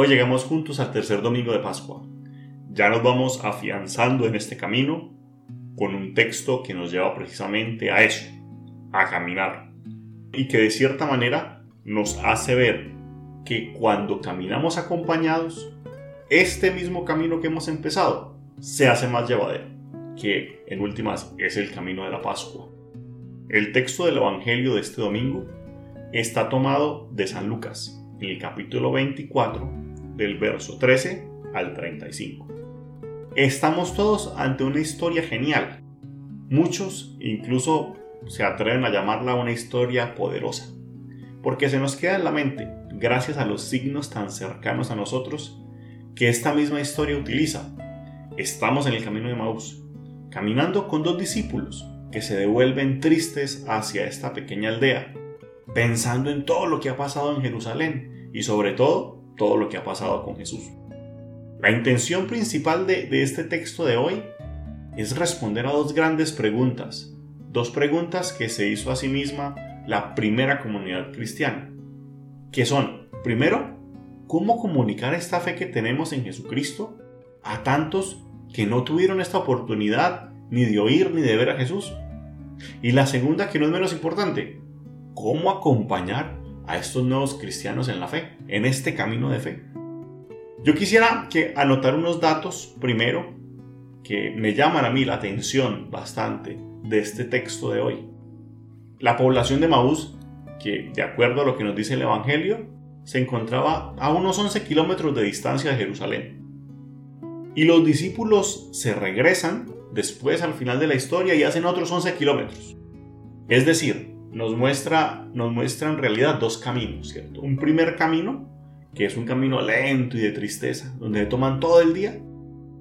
Hoy llegamos juntos al tercer domingo de Pascua. Ya nos vamos afianzando en este camino con un texto que nos lleva precisamente a eso, a caminar. Y que de cierta manera nos hace ver que cuando caminamos acompañados, este mismo camino que hemos empezado se hace más llevadero, que en últimas es el camino de la Pascua. El texto del Evangelio de este domingo está tomado de San Lucas, en el capítulo 24, del verso 13 al 35. Estamos todos ante una historia genial. Muchos incluso se atreven a llamarla una historia poderosa, porque se nos queda en la mente, gracias a los signos tan cercanos a nosotros, que esta misma historia utiliza. Estamos en el camino de Maús, caminando con dos discípulos que se devuelven tristes hacia esta pequeña aldea, pensando en todo lo que ha pasado en Jerusalén y sobre todo todo lo que ha pasado con Jesús. La intención principal de, este texto de hoy es responder a dos grandes preguntas, dos preguntas que se hizo a sí misma la primera comunidad cristiana, que son, primero, ¿cómo comunicar esta fe que tenemos en Jesucristo a tantos que no tuvieron esta oportunidad ni de oír ni de ver a Jesús? Y la segunda, que no es menos importante, ¿cómo acompañar a estos nuevos cristianos en la fe, en este camino de fe? Yo quisiera que anotar unos datos primero que me llaman a mí la atención bastante de este texto de hoy. La población de Maús, que de acuerdo a lo que nos dice el Evangelio, se encontraba a unos 11 kilómetros de distancia de Jerusalén. Y los discípulos se regresan después al final de la historia y hacen otros 11 kilómetros. Es decir, nos muestra, nos muestra en realidad dos caminos, ¿cierto? Un primer camino, que es un camino lento y de tristeza, donde toman todo el día,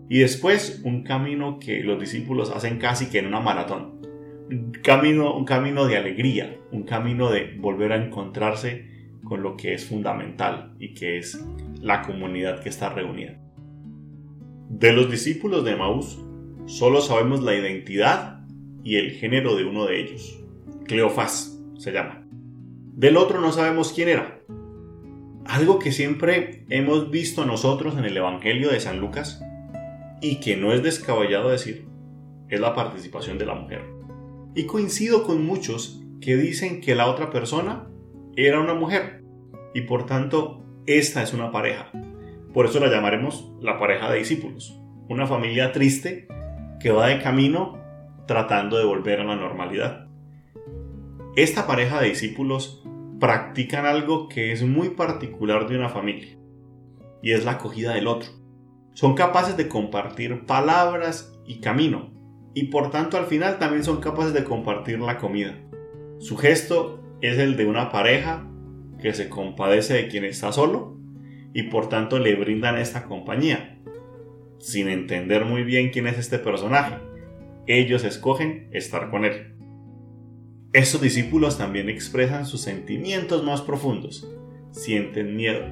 y después un camino que los discípulos hacen casi que en una maratón. Un camino, un camino de alegría, un camino de volver a encontrarse con lo que es fundamental y que es la comunidad que está reunida. De los discípulos de Maús, solo sabemos la identidad y el género de uno de ellos. Cleofás se llama. Del otro no sabemos quién era. Algo que siempre hemos visto nosotros en el Evangelio de San Lucas y que no es descabellado decir, es la participación de la mujer. Y coincido con muchos que dicen que la otra persona era una mujer y por tanto esta es una pareja. Por eso la llamaremos la pareja de discípulos. Una familia triste que va de camino tratando de volver a la normalidad. Esta pareja de discípulos practican algo que es muy particular de una familia y es la acogida del otro son capaces de compartir palabras y camino, y por tanto al final también son capaces de compartir la comida. Su gesto es el de una pareja que se compadece de quien está solo y por tanto le brindan esta compañía, sin entender muy bien quién es este personaje. Ellos escogen estar con él. Estos discípulos también expresan sus sentimientos más profundos, sienten miedo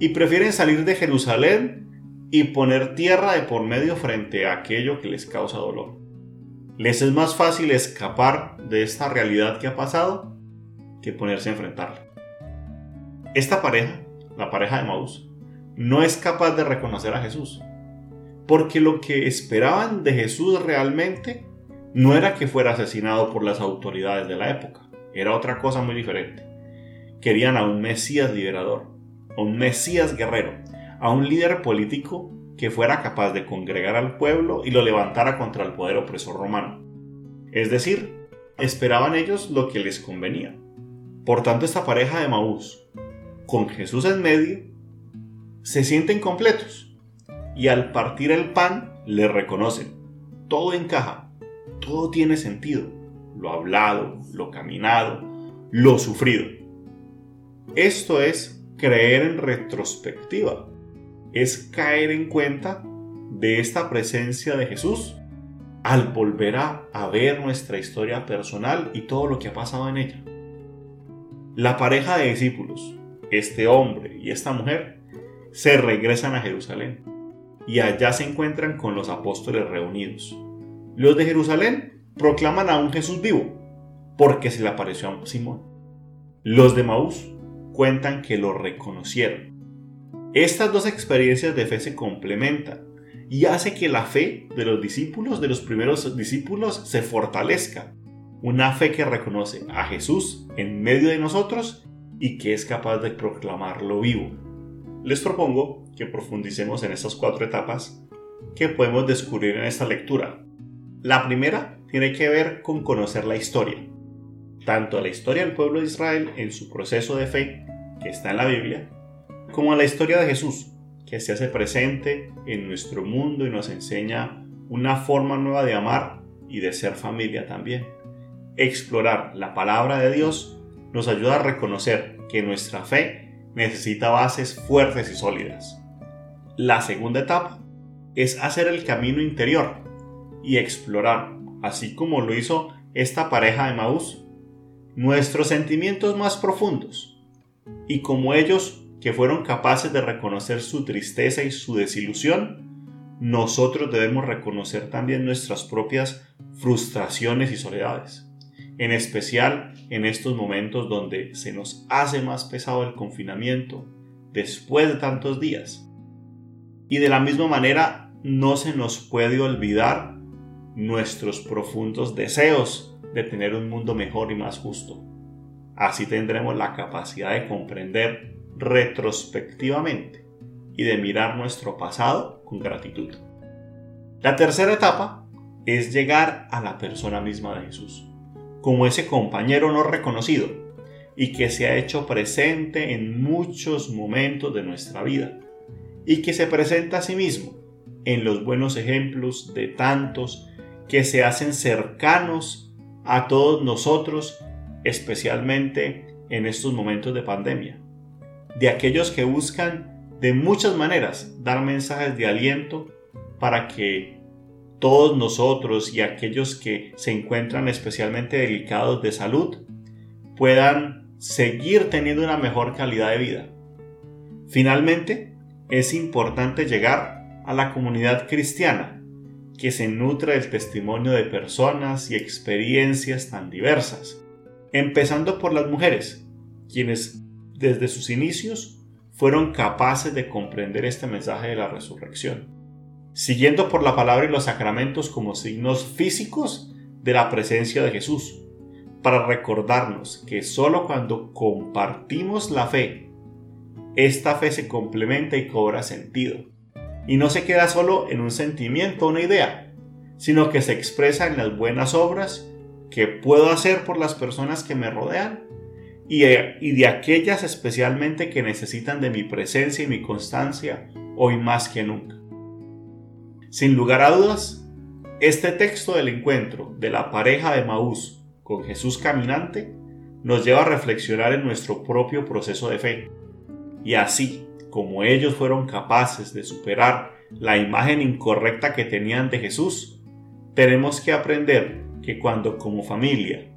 y prefieren salir de Jerusalén y poner tierra de por medio frente a aquello que les causa dolor. Les es más fácil escapar de esta realidad que ha pasado que ponerse a enfrentarla. Esta pareja, la pareja de Maús, no es capaz de reconocer a Jesús, porque lo que esperaban de Jesús realmente no era que fuera asesinado por las autoridades de la época, era otra cosa muy diferente. Querían a un Mesías liberador, a un Mesías guerrero, a un líder político que fuera capaz de congregar al pueblo y lo levantara contra el poder opresor romano. Es decir, esperaban ellos lo que les convenía. Por tanto, esta pareja de Maús, con Jesús en medio, se sienten completos y al partir el pan le reconocen. Todo encaja, todo tiene sentido. Lo hablado, lo caminado, lo sufrido. Esto es creer en retrospectiva es caer en cuenta de esta presencia de Jesús al volver a, ver nuestra historia personal y todo lo que ha pasado en ella. La pareja de discípulos, este hombre y esta mujer, se regresan a Jerusalén y allá se encuentran con los apóstoles reunidos. Los de Jerusalén proclaman a un Jesús vivo porque se le apareció a Simón. Los de Maús cuentan que lo reconocieron Estas dos experiencias de fe se complementan y hace que la fe de los discípulos, de los primeros discípulos, se fortalezca. Una fe que reconoce a Jesús en medio de nosotros y que es capaz de proclamarlo vivo. Les propongo que profundicemos en estas cuatro etapas que podemos descubrir en esta lectura. La primera tiene que ver con conocer la historia, tanto la historia del pueblo de Israel en su proceso de fe, que está en la Biblia, como la historia de Jesús, que se hace presente en nuestro mundo y nos enseña una forma nueva de amar y de ser familia también. Explorar la palabra de Dios nos ayuda a reconocer que nuestra fe necesita bases fuertes y sólidas. La segunda etapa es hacer el camino interior y explorar, así como lo hizo esta pareja de Maús, nuestros sentimientos más profundos y como ellos que fueron capaces de reconocer su tristeza y su desilusión, nosotros debemos reconocer también nuestras propias frustraciones y soledades, en especial en estos momentos donde se nos hace más pesado el confinamiento después de tantos días. Y de la misma manera no se nos puede olvidar nuestros profundos deseos de tener un mundo mejor y más justo. Así tendremos la capacidad de comprender retrospectivamente y de mirar nuestro pasado con gratitud. La tercera etapa es llegar a la persona misma de Jesús, como ese compañero no reconocido y que se ha hecho presente en muchos momentos de nuestra vida y que se presenta a sí mismo en los buenos ejemplos de tantos que se hacen cercanos a todos nosotros, especialmente en estos momentos de pandemia de aquellos que buscan de muchas maneras dar mensajes de aliento para que todos nosotros y aquellos que se encuentran especialmente delicados de salud puedan seguir teniendo una mejor calidad de vida. Finalmente, es importante llegar a la comunidad cristiana, que se nutre del testimonio de personas y experiencias tan diversas, empezando por las mujeres, quienes desde sus inicios fueron capaces de comprender este mensaje de la resurrección, siguiendo por la palabra y los sacramentos como signos físicos de la presencia de Jesús, para recordarnos que solo cuando compartimos la fe, esta fe se complementa y cobra sentido, y no se queda solo en un sentimiento o una idea, sino que se expresa en las buenas obras que puedo hacer por las personas que me rodean y de, aquellas especialmente que necesitan de mi presencia y mi constancia hoy más que nunca. Sin lugar a dudas, este texto del encuentro de la pareja de Maús con Jesús caminante nos lleva a reflexionar en nuestro propio proceso de fe. Y así como ellos fueron capaces de superar la imagen incorrecta que tenían de Jesús, tenemos que aprender que cuando como familia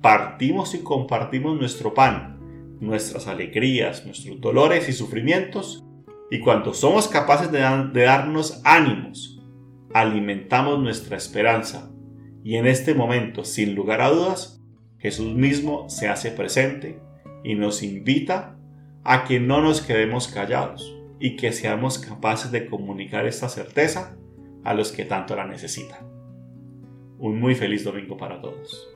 partimos y compartimos nuestro pan, nuestras alegrías, nuestros dolores y sufrimientos, y cuando somos capaces de, darnos ánimos, alimentamos nuestra esperanza. Y en este momento, sin lugar a dudas, Jesús mismo se hace presente y nos invita a que no nos quedemos callados y que seamos capaces de comunicar esta certeza a los que tanto la necesitan. Un muy feliz domingo para todos.